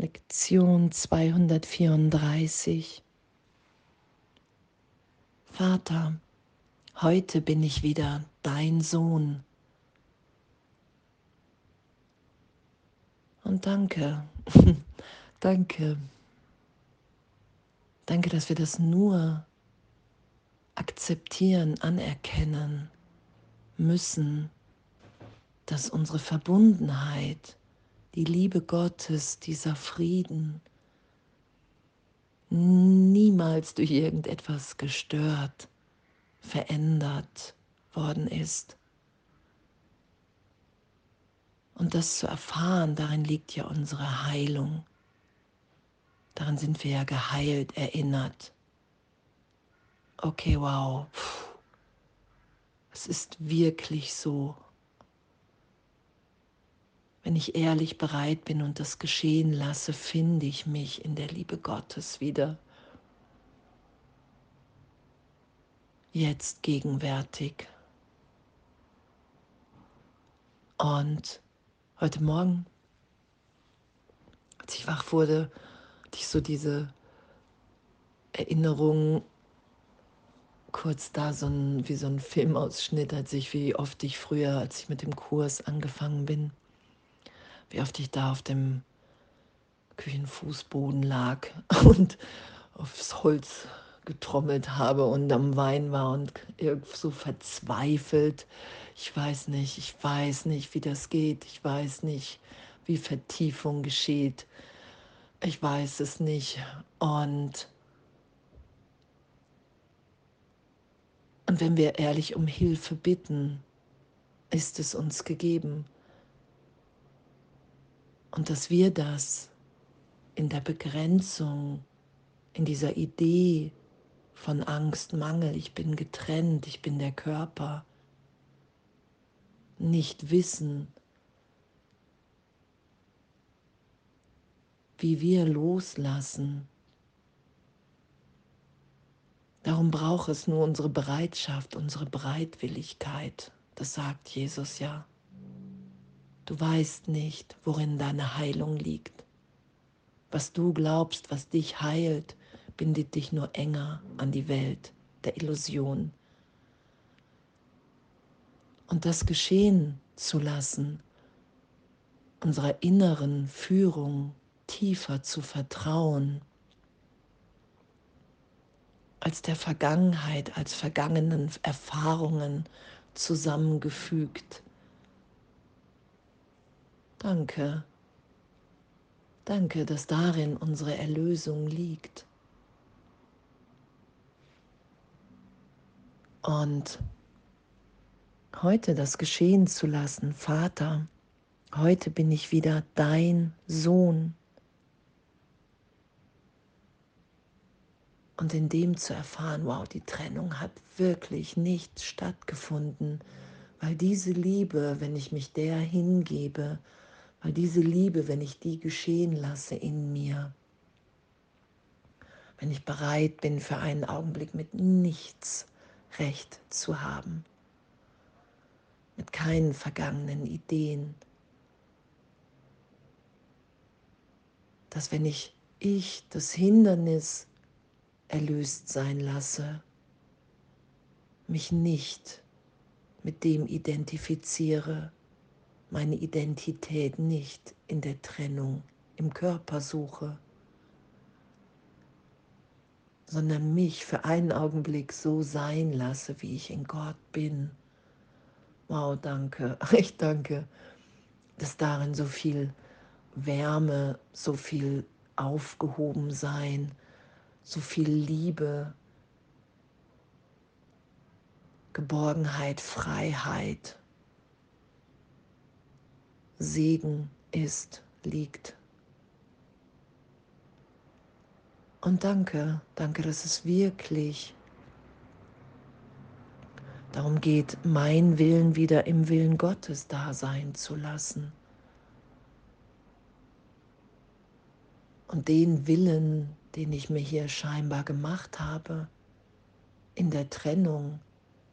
Lektion 234. Vater, heute bin ich wieder dein Sohn. Und danke, danke, danke, dass wir das nur akzeptieren, anerkennen müssen, dass unsere Verbundenheit die Liebe Gottes, dieser Frieden, niemals durch irgendetwas gestört, verändert worden ist. Und das zu erfahren, darin liegt ja unsere Heilung. Daran sind wir ja geheilt, erinnert. Okay, wow. Es ist wirklich so. Wenn ich ehrlich bereit bin und das geschehen lasse, finde ich mich in der Liebe Gottes wieder. Jetzt gegenwärtig. Und heute Morgen, als ich wach wurde, hatte ich so diese Erinnerung, kurz da so ein, wie so ein Filmausschnitt, als ich, wie oft ich früher, als ich mit dem Kurs angefangen bin, wie oft ich da auf dem Küchenfußboden lag und aufs Holz getrommelt habe und am Wein war und so verzweifelt. Ich weiß nicht, ich weiß nicht, wie das geht. Ich weiß nicht, wie Vertiefung geschieht. Ich weiß es nicht. Und, und wenn wir ehrlich um Hilfe bitten, ist es uns gegeben. Und dass wir das in der Begrenzung, in dieser Idee von Angst, Mangel, ich bin getrennt, ich bin der Körper, nicht wissen, wie wir loslassen. Darum braucht es nur unsere Bereitschaft, unsere Bereitwilligkeit. Das sagt Jesus ja. Du weißt nicht, worin deine Heilung liegt. Was du glaubst, was dich heilt, bindet dich nur enger an die Welt der Illusion. Und das geschehen zu lassen, unserer inneren Führung tiefer zu vertrauen, als der Vergangenheit, als vergangenen Erfahrungen zusammengefügt Danke. Danke, dass darin unsere Erlösung liegt. Und heute das geschehen zu lassen, Vater, heute bin ich wieder dein Sohn. Und in dem zu erfahren, wow, die Trennung hat wirklich nicht stattgefunden, weil diese Liebe, wenn ich mich der hingebe, weil diese Liebe, wenn ich die geschehen lasse in mir, wenn ich bereit bin, für einen Augenblick mit nichts recht zu haben, mit keinen vergangenen Ideen, dass wenn ich ich das Hindernis erlöst sein lasse, mich nicht mit dem identifiziere, meine Identität nicht in der Trennung im Körper suche, sondern mich für einen Augenblick so sein lasse, wie ich in Gott bin. Wow, danke, ich danke, dass darin so viel Wärme, so viel aufgehoben sein, so viel Liebe, Geborgenheit, Freiheit, Segen ist, liegt. Und danke, danke, dass es wirklich darum geht, mein Willen wieder im Willen Gottes da sein zu lassen. Und den Willen, den ich mir hier scheinbar gemacht habe, in der Trennung,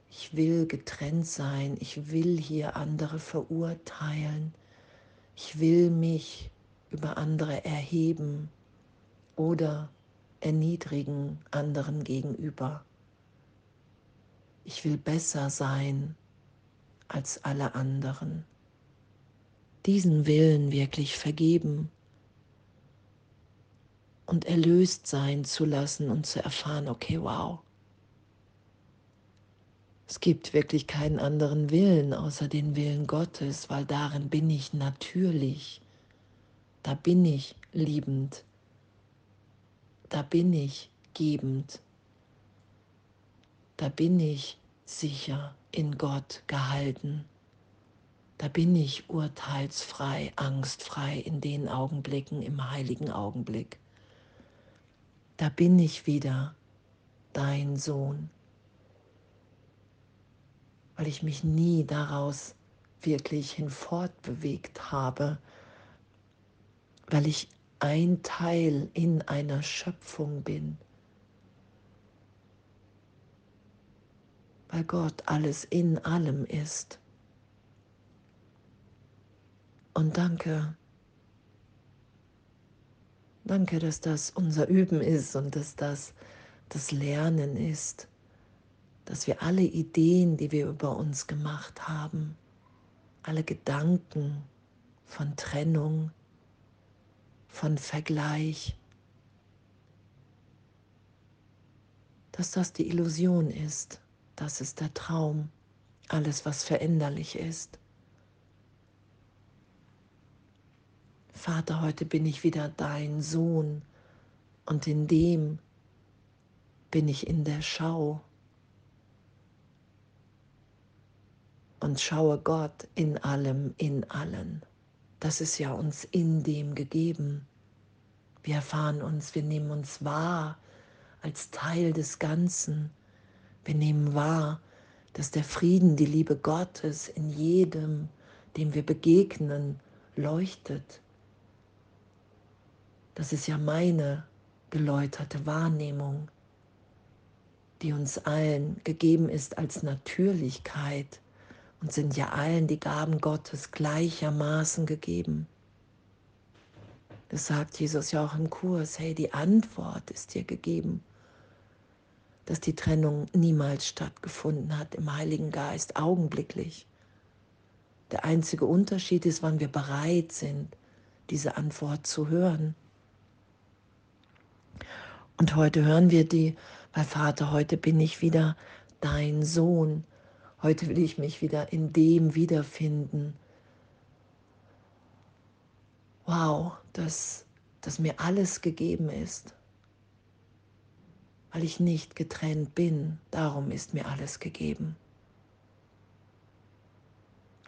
ich will getrennt sein, ich will hier andere verurteilen, ich will mich über andere erheben oder erniedrigen anderen gegenüber. Ich will besser sein als alle anderen. Diesen Willen wirklich vergeben und erlöst sein zu lassen und zu erfahren, okay, wow, es gibt wirklich keinen anderen Willen außer den Willen Gottes, weil darin bin ich natürlich, da bin ich liebend, da bin ich gebend, da bin ich sicher in Gott gehalten, da bin ich urteilsfrei, angstfrei in den Augenblicken, im heiligen Augenblick. Da bin ich wieder dein Sohn weil ich mich nie daraus wirklich hinfortbewegt habe, weil ich ein Teil in einer Schöpfung bin, weil Gott alles in allem ist. Und danke, danke, dass das unser Üben ist und dass das das Lernen ist dass wir alle Ideen, die wir über uns gemacht haben, alle Gedanken von Trennung, von Vergleich, dass das die Illusion ist, das ist der Traum, alles, was veränderlich ist. Vater, heute bin ich wieder dein Sohn und in dem bin ich in der Schau. Und schaue Gott in allem, in allen. Das ist ja uns in dem gegeben. Wir erfahren uns, wir nehmen uns wahr als Teil des Ganzen. Wir nehmen wahr, dass der Frieden, die Liebe Gottes in jedem, dem wir begegnen, leuchtet. Das ist ja meine geläuterte Wahrnehmung, die uns allen gegeben ist als Natürlichkeit und sind ja allen die Gaben Gottes gleichermaßen gegeben. Das sagt Jesus ja auch im Kurs, hey, die Antwort ist dir gegeben, dass die Trennung niemals stattgefunden hat im Heiligen Geist, augenblicklich. Der einzige Unterschied ist, wann wir bereit sind, diese Antwort zu hören. Und heute hören wir die, weil Vater, heute bin ich wieder dein Sohn Heute will ich mich wieder in dem wiederfinden. Wow, dass, dass mir alles gegeben ist, weil ich nicht getrennt bin. Darum ist mir alles gegeben.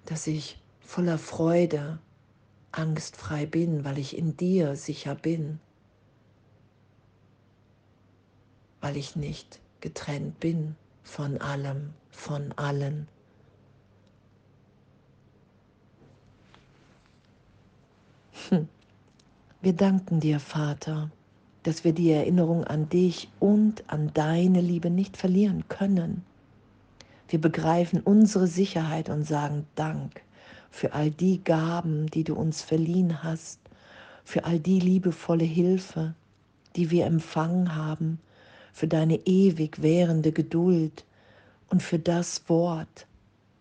Dass ich voller Freude, angstfrei bin, weil ich in dir sicher bin, weil ich nicht getrennt bin von allem, von allen. Hm. Wir danken dir, Vater, dass wir die Erinnerung an dich und an deine Liebe nicht verlieren können. Wir begreifen unsere Sicherheit und sagen Dank für all die Gaben, die du uns verliehen hast, für all die liebevolle Hilfe, die wir empfangen haben, für deine ewig währende Geduld und für das Wort,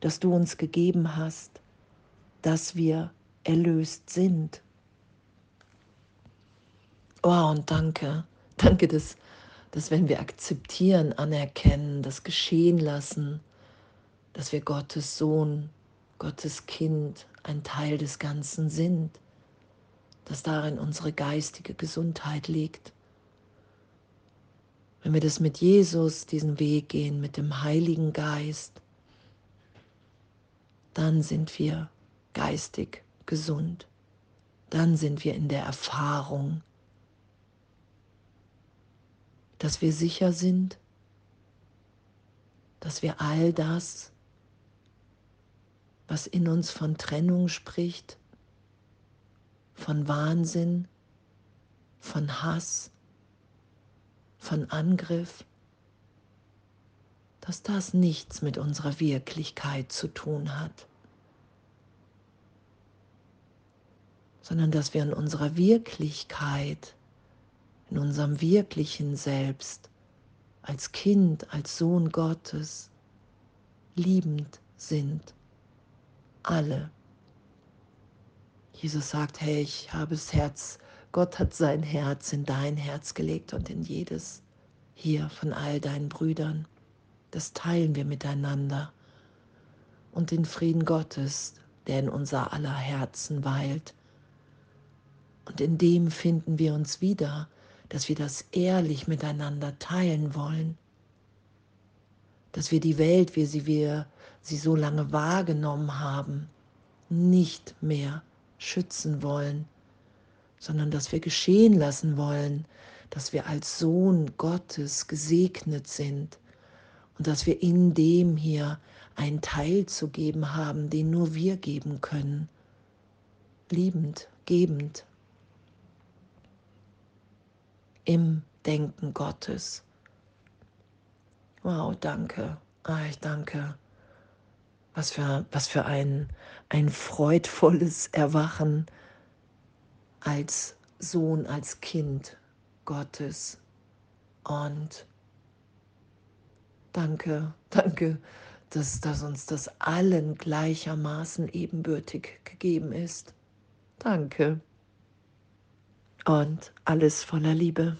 das du uns gegeben hast, dass wir erlöst sind. Oh, und danke, danke, dass, dass wenn wir akzeptieren, anerkennen, das geschehen lassen, dass wir Gottes Sohn, Gottes Kind, ein Teil des Ganzen sind, dass darin unsere geistige Gesundheit liegt. Wenn wir das mit Jesus, diesen Weg gehen, mit dem Heiligen Geist, dann sind wir geistig gesund. Dann sind wir in der Erfahrung, dass wir sicher sind, dass wir all das, was in uns von Trennung spricht, von Wahnsinn, von Hass, von Angriff, dass das nichts mit unserer Wirklichkeit zu tun hat, sondern dass wir in unserer Wirklichkeit, in unserem wirklichen Selbst, als Kind, als Sohn Gottes, liebend sind. Alle. Jesus sagt, hey, ich habe das Herz, Gott hat sein Herz in dein Herz gelegt und in jedes hier von all deinen Brüdern. Das teilen wir miteinander. Und den Frieden Gottes, der in unser aller Herzen weilt, und in dem finden wir uns wieder, dass wir das ehrlich miteinander teilen wollen, dass wir die Welt, wie sie wir sie so lange wahrgenommen haben, nicht mehr schützen wollen, sondern dass wir geschehen lassen wollen, dass wir als Sohn Gottes gesegnet sind und dass wir in dem hier einen Teil zu geben haben, den nur wir geben können, liebend, gebend im Denken Gottes. Wow, danke. Ah, ich danke. Was für, was für ein, ein freudvolles Erwachen als Sohn, als Kind Gottes. Und danke, danke, dass, dass uns das allen gleichermaßen ebenbürtig gegeben ist. Danke und alles voller Liebe.